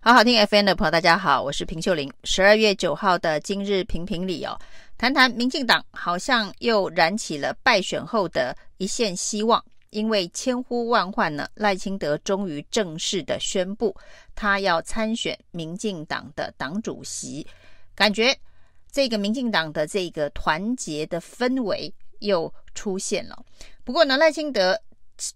好好听 FM 的朋友，大家好，我是平秀玲。十二月九号的今日评评理哦，谈谈民进党好像又燃起了败选后的一线希望，因为千呼万唤呢，赖清德终于正式的宣布，他要参选民进党的党主席，感觉这个民进党的这个团结的氛围又出现了。不过呢，赖清德。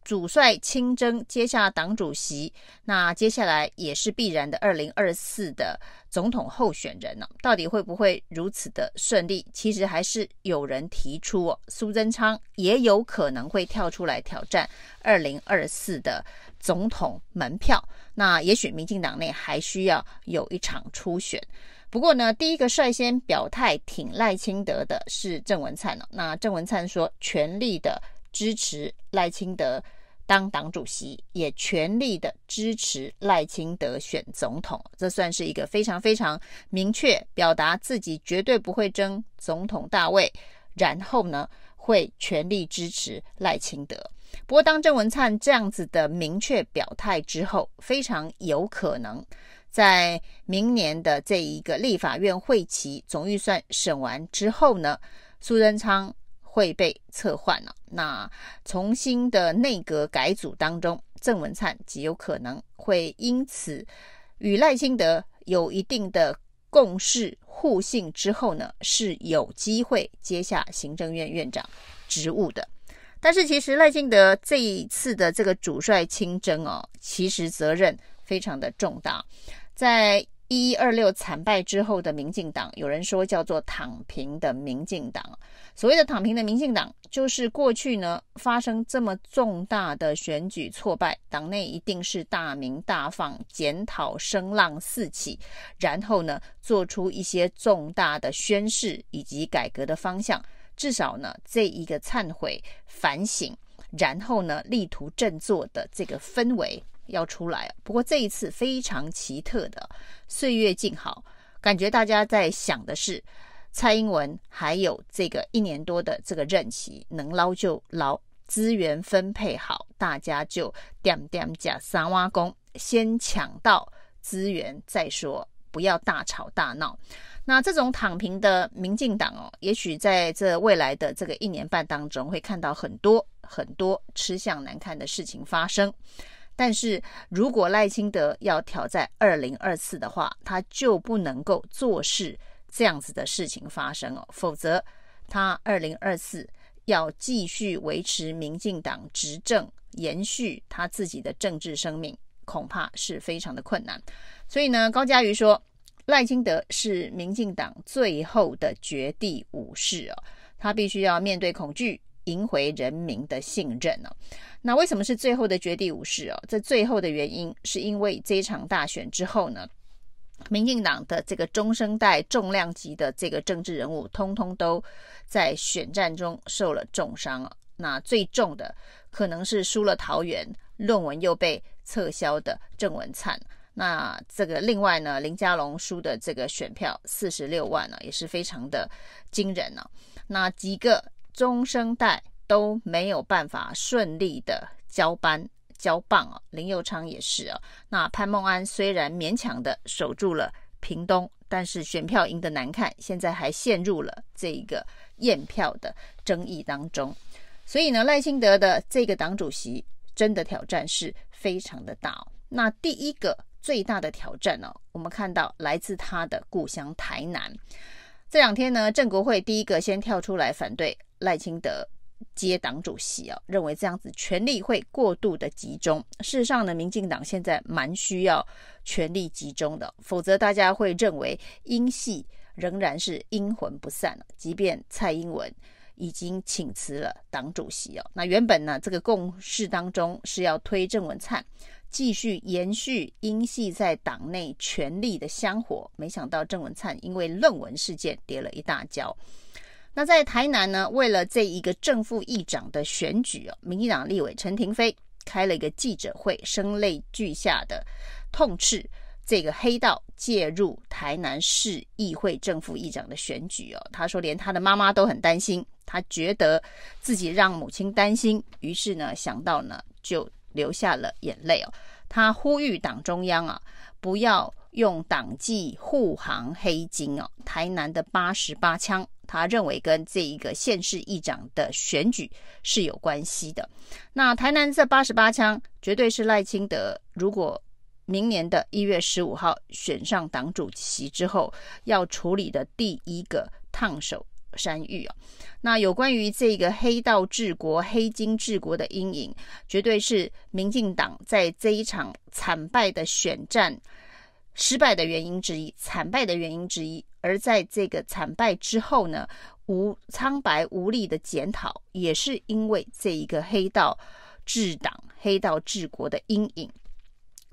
主帅亲征，接下党主席，那接下来也是必然的二零二四的总统候选人呢？到底会不会如此的顺利？其实还是有人提出哦，苏贞昌也有可能会跳出来挑战二零二四的总统门票。那也许民进党内还需要有一场初选。不过呢，第一个率先表态挺赖清德的是郑文灿呢。那郑文灿说，全力的。支持赖清德当党主席，也全力的支持赖清德选总统，这算是一个非常非常明确表达自己绝对不会争总统大位，然后呢会全力支持赖清德。不过，当郑文灿这样子的明确表态之后，非常有可能在明年的这一个立法院会期总预算审完之后呢，苏贞昌。会被撤换了。那重新的内阁改组当中，郑文灿极有可能会因此与赖清德有一定的共识互信之后呢，是有机会接下行政院院长职务的。但是其实赖清德这一次的这个主帅亲征哦，其实责任非常的重大，在。一一二六惨败之后的民进党，有人说叫做躺平的民进党。所谓的躺平的民进党，就是过去呢发生这么重大的选举挫败，党内一定是大鸣大放，检讨声浪四起，然后呢做出一些重大的宣示以及改革的方向，至少呢这一个忏悔反省，然后呢力图振作的这个氛围。要出来，不过这一次非常奇特的岁月静好，感觉大家在想的是蔡英文还有这个一年多的这个任期能捞就捞，资源分配好，大家就点点加三挖工，先抢到资源再说，不要大吵大闹。那这种躺平的民进党哦，也许在这未来的这个一年半当中，会看到很多很多吃相难看的事情发生。但是如果赖清德要挑战二零二四的话，他就不能够坐视这样子的事情发生哦，否则他二零二四要继续维持民进党执政，延续他自己的政治生命，恐怕是非常的困难。所以呢，高嘉瑜说，赖清德是民进党最后的绝地武士哦，他必须要面对恐惧。赢回人民的信任呢、哦？那为什么是最后的绝地武士哦？这最后的原因是因为这一场大选之后呢，民进党的这个中生代重量级的这个政治人物，通通都在选战中受了重伤。那最重的可能是输了桃园，论文又被撤销的郑文灿。那这个另外呢，林佳龙输的这个选票四十六万呢，也是非常的惊人呢、那几个。中生代都没有办法顺利的交班交棒啊，林右昌也是啊。那潘孟安虽然勉强的守住了屏东，但是选票赢得难看，现在还陷入了这个验票的争议当中。所以呢，赖清德的这个党主席真的挑战是非常的大。那第一个最大的挑战呢，我们看到来自他的故乡台南。这两天呢，郑国会第一个先跳出来反对赖清德接党主席啊，认为这样子权力会过度的集中。事实上呢，民进党现在蛮需要权力集中的，否则大家会认为英系仍然是阴魂不散。即便蔡英文已经请辞了党主席哦，那原本呢，这个共识当中是要推郑文灿。继续延续英系在党内权力的香火，没想到郑文灿因为论文事件跌了一大跤。那在台南呢，为了这一个正副议长的选举哦，民进党立委陈亭妃开了一个记者会，声泪俱下的痛斥这个黑道介入台南市议会正副议长的选举哦。他说，连他的妈妈都很担心，他觉得自己让母亲担心，于是呢，想到呢就。流下了眼泪哦，他呼吁党中央啊，不要用党纪护航黑金哦。台南的八十八枪，他认为跟这一个县市议长的选举是有关系的。那台南这八十八枪，绝对是赖清德如果明年的一月十五号选上党主席之后要处理的第一个烫手山芋啊。那有关于这个黑道治国、黑金治国的阴影，绝对是民进党在这一场惨败的选战失败的原因之一，惨败的原因之一。而在这个惨败之后呢，无苍白无力的检讨，也是因为这一个黑道治党、黑道治国的阴影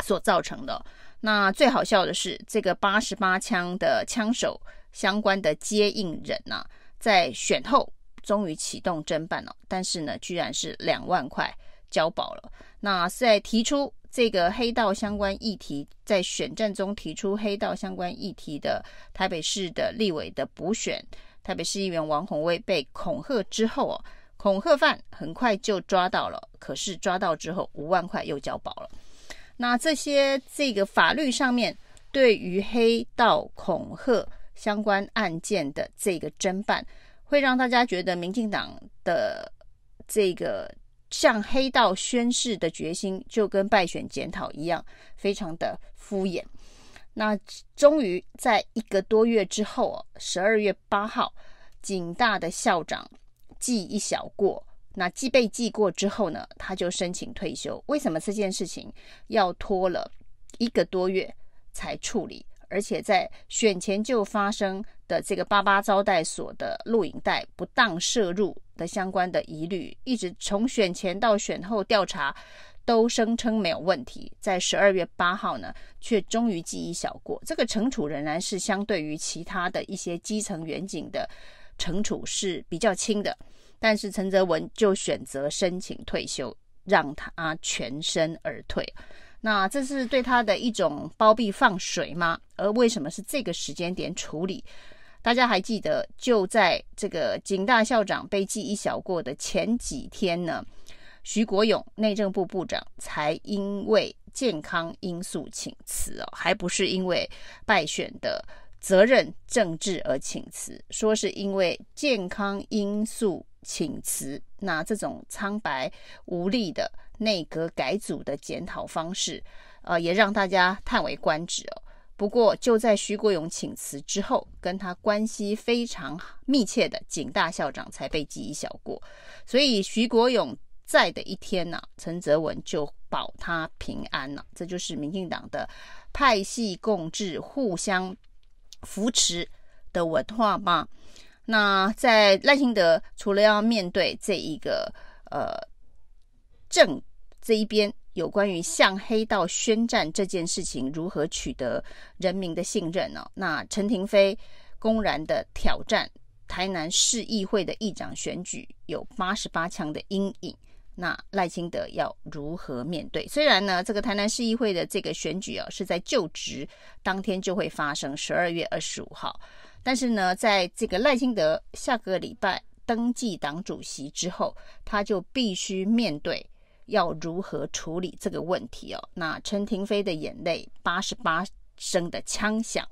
所造成的。那最好笑的是，这个八十八枪的枪手相关的接应人呐、在选后。终于启动侦办了，但是呢，居然是两万块交保了。那在提出这个黑道相关议题，在选战中提出黑道相关议题的台北市的立委的补选，台北市议员王宏威被恐吓之后哦，恐吓犯很快就抓到了，可是抓到之后五万块又交保了。那这些这个法律上面对于黑道恐吓相关案件的这个侦办。会让大家觉得民进党的这个向黑道宣誓的决心，就跟败选检讨一样，非常的敷衍。那终于在一个多月之后，十二月八号，警大的校长记一小过，那记被记过之后呢，他就申请退休。为什么这件事情要拖了一个多月才处理？而且在选前就发生的这个八八招待所的录影带不当摄入的相关的疑虑，一直从选前到选后调查都声称没有问题，在十二月八号呢，却终于记一小过。这个惩处仍然是相对于其他的一些基层员警的惩处是比较轻的，但是陈泽文就选择申请退休，让他全身而退。那这是对他的一种包庇放水吗？而为什么是这个时间点处理？大家还记得，就在这个警大校长被记一小过的前几天呢，徐国勇内政部部长才因为健康因素请辞哦，还不是因为败选的责任政治而请辞，说是因为健康因素请辞。那这种苍白无力的。内阁改组的检讨方式，呃，也让大家叹为观止哦。不过，就在徐国勇请辞之后，跟他关系非常密切的警大校长才被记一小过。所以，徐国勇在的一天呢、陈泽文就保他平安了。这就是民进党的派系共治、互相扶持的文化吗？那在赖清德除了要面对这一个呃政。这一边有关于向黑道宣战这件事情如何取得人民的信任呢、那陈亭妃公然的挑战台南市议会的议长选举，有八十八枪的阴影，那赖清德要如何面对？虽然呢，这个台南市议会的这个选举啊是在就职当天就会发生，十二月二十五号，但是呢，在这个赖清德下个礼拜登记党主席之后，他就必须面对。要如何处理这个问题哦？那陈廷妃的眼泪，八十八声的枪响，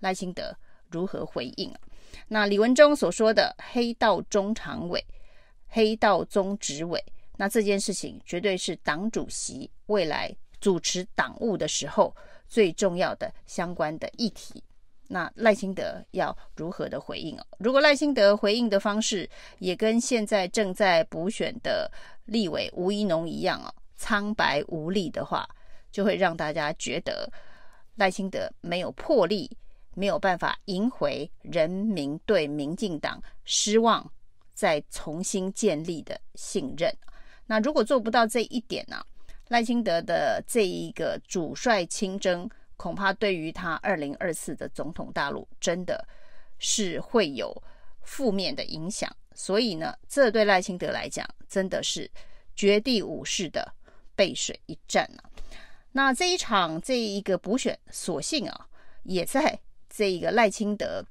赖清德如何回应？那李文忠所说的黑道中常委、黑道中执委，那这件事情绝对是党主席未来主持党务的时候最重要的相关的议题。那赖清德要如何的回应哦？如果赖清德回应的方式也跟现在正在补选的立委吴怡农一样哦，苍白无力的话，就会让大家觉得赖清德没有魄力，没有办法赢回人民对民进党失望，再重新建立的信任。那如果做不到这一点呢、赖清德的这一个主帅亲征。恐怕对于他二零二四的总统大陆，真的是会有负面的影响。所以呢，这对赖清德来讲，真的是绝地武士的背水一战啊。那这一场这一个补选，所幸啊，也在这一个赖清德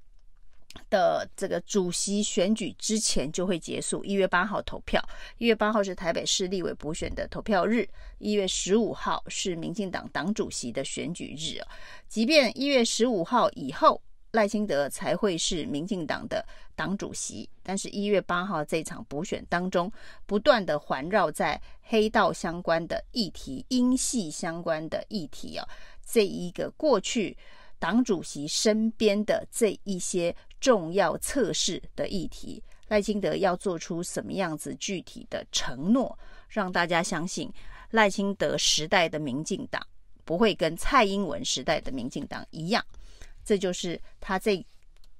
的这个主席选举之前就会结束，一月八号投票。一月八号是台北市立委补选的投票日，一月十五号是民进党党主席的选举日啊。即便一月十五号以后赖清德才会是民进党的党主席，但是一月八号这场补选当中，不断的环绕在黑道相关的议题、英系相关的议题啊，这一个过去。党主席身边的这一些重要测试的议题，赖清德要做出什么样子具体的承诺，让大家相信赖清德时代的民进党不会跟蔡英文时代的民进党一样。这就是他这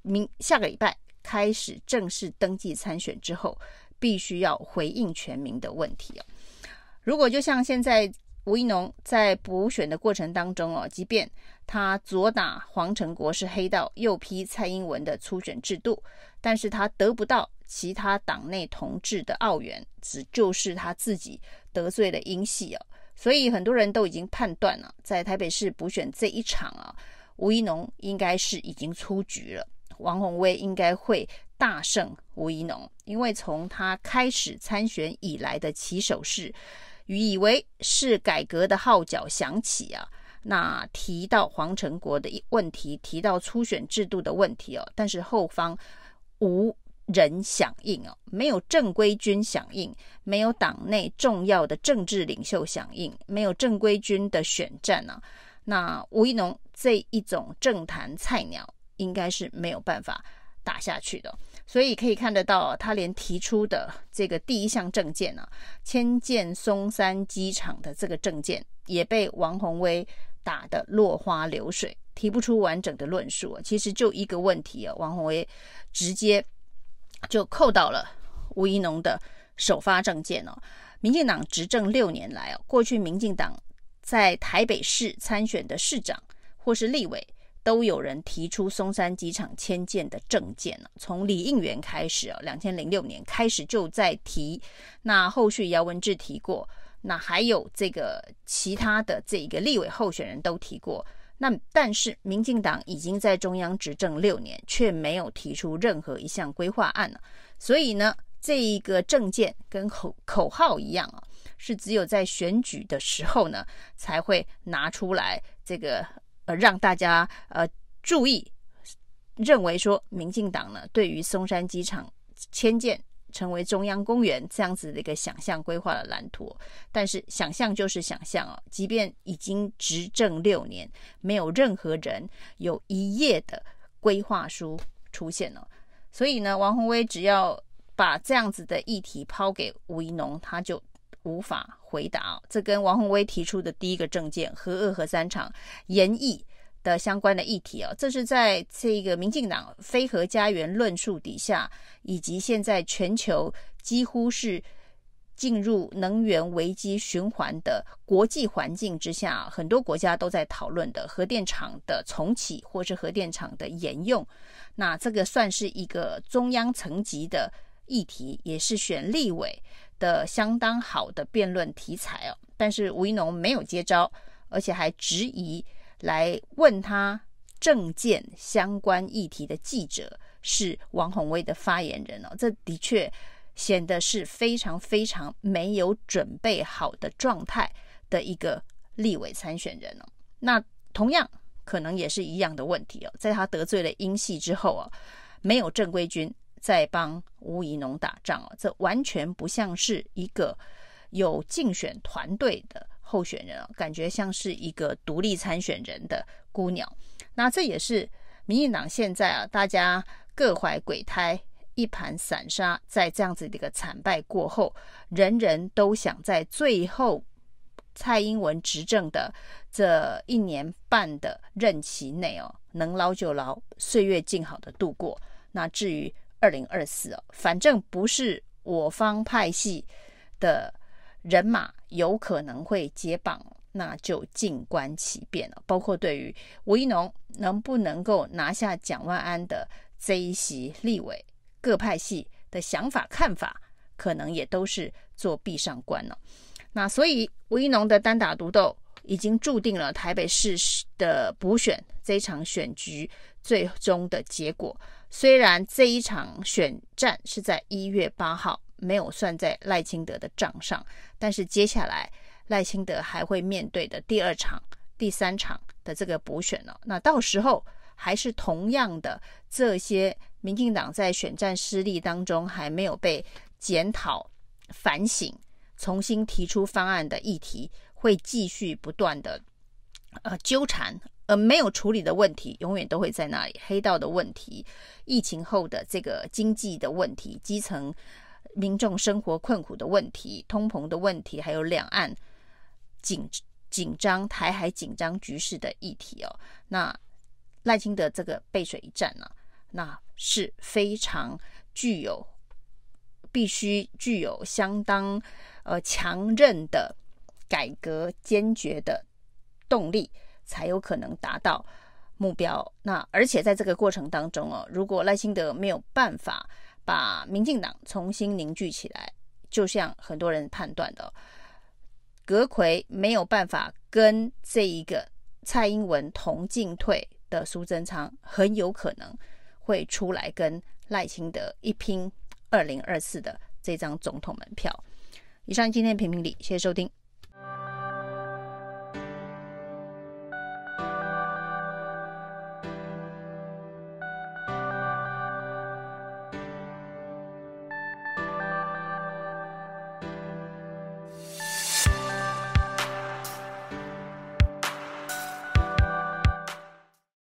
明下个礼拜开始正式登记参选之后，必须要回应全民的问题哦。如果就像现在。吴怡农在补选的过程当中哦，即便他左打黄成国是黑道，右批蔡英文的初选制度，但是他得不到其他党内同志的澳援，只就是他自己得罪了英系哦，所以很多人都已经判断了，在台北市补选这一场啊，吴怡农应该是已经出局了，王鸿薇应该会大胜吴怡农，因为从他开始参选以来的起手式。以为是改革的号角响起啊，那提到黄成国的问题，提到初选制度的问题哦，但是后方无人响应哦，没有正规军响应，没有党内重要的政治领袖响应，没有正规军的选战啊，那吴怡农这一种政坛菜鸟应该是没有办法打下去的。所以可以看得到，他连提出的这个第一项政见啊，迁建松山机场的这个政见，也被王鸿薇打得落花流水，提不出完整的论述。其实就一个问题啊，王宏威直接就扣到了吴怡农的首发政见哦。民进党执政六年来哦，过去民进党在台北市参选的市长或是立委。都有人提出松山机场迁建的政见了，从李应元开始啊，两千零六年开始就在提，那后续姚文智提过，那还有这个其他的这一个立委候选人都提过，那但是民进党已经在中央执政六年，却没有提出任何一项规划案了，所以呢，这一个政见跟口口号一样啊，是只有在选举的时候呢才会拿出来这个。呃，让大家呃注意，认为说民进党呢对于松山机场迁建成为中央公园这样子的一个想象规划的蓝图，但是想象就是想象哦，即便已经执政六年，没有任何人有一页的规划书出现了，所以呢，王宏威只要把这样子的议题抛给吴怡农，他就。无法回答，这跟王宏威提出的第一个政见“核二核三厂”延役的相关的议题啊，这是在这个民进党“非核家园”论述底下，以及现在全球几乎是进入能源危机循环的国际环境之下，很多国家都在讨论的核电厂的重启或是核电厂的延用。那这个算是一个中央层级的议题，也是选立委的相当好的辩论题材哦，但是吴怡农没有接招，而且还质疑来问他政见相关议题的记者是王鸿威的发言人哦，这的确显得是非常非常没有准备好的状态的一个立委参选人哦。那同样可能也是一样的问题哦，在他得罪了英系之后啊，没有正规军。在帮吴怡农打仗哦，这完全不像是一个有竞选团队的候选人哦，感觉像是一个独立参选人的孤鸟。那这也是民进党现在啊，大家各怀鬼胎，一盘散沙，在这样子的一个惨败过后，人人都想在最后蔡英文执政的这一年半的任期内哦，能捞就捞，岁月静好的度过。那至于，二零二四哦，反正不是我方派系的人马有可能会接棒，那就静观其变了。包括对于吴怡农能不能够拿下蒋万安的这一席立委，各派系的想法看法，可能也都是做闭上关了。那所以吴怡农的单打独斗已经注定了台北市的补选这场选举最终的结果。虽然这一场选战是在一月八号，没有算在赖清德的账上，但是接下来赖清德还会面对的第二场、第三场的这个补选呢，那到时候还是同样的这些民进党在选战失利当中还没有被检讨、反省、重新提出方案的议题，会继续不断的呃纠缠。而没有处理的问题，永远都会在那里。黑道的问题，疫情后的这个经济的问题，基层民众生活困苦的问题，通膨的问题，还有两岸紧紧张、台海紧张局势的议题哦。那赖清德这个背水一战呢、啊，那是非常具有必须具有相当呃强韧的改革坚决的动力。才有可能达到目标。那而且在这个过程当中哦，如果赖清德没有办法把民进党重新凝聚起来，就像很多人判断的，阁奎没有办法跟这一个蔡英文同进退的苏贞昌，很有可能会出来跟赖清德一拼二零二四的这张总统门票。以上今天评评理，谢谢收听。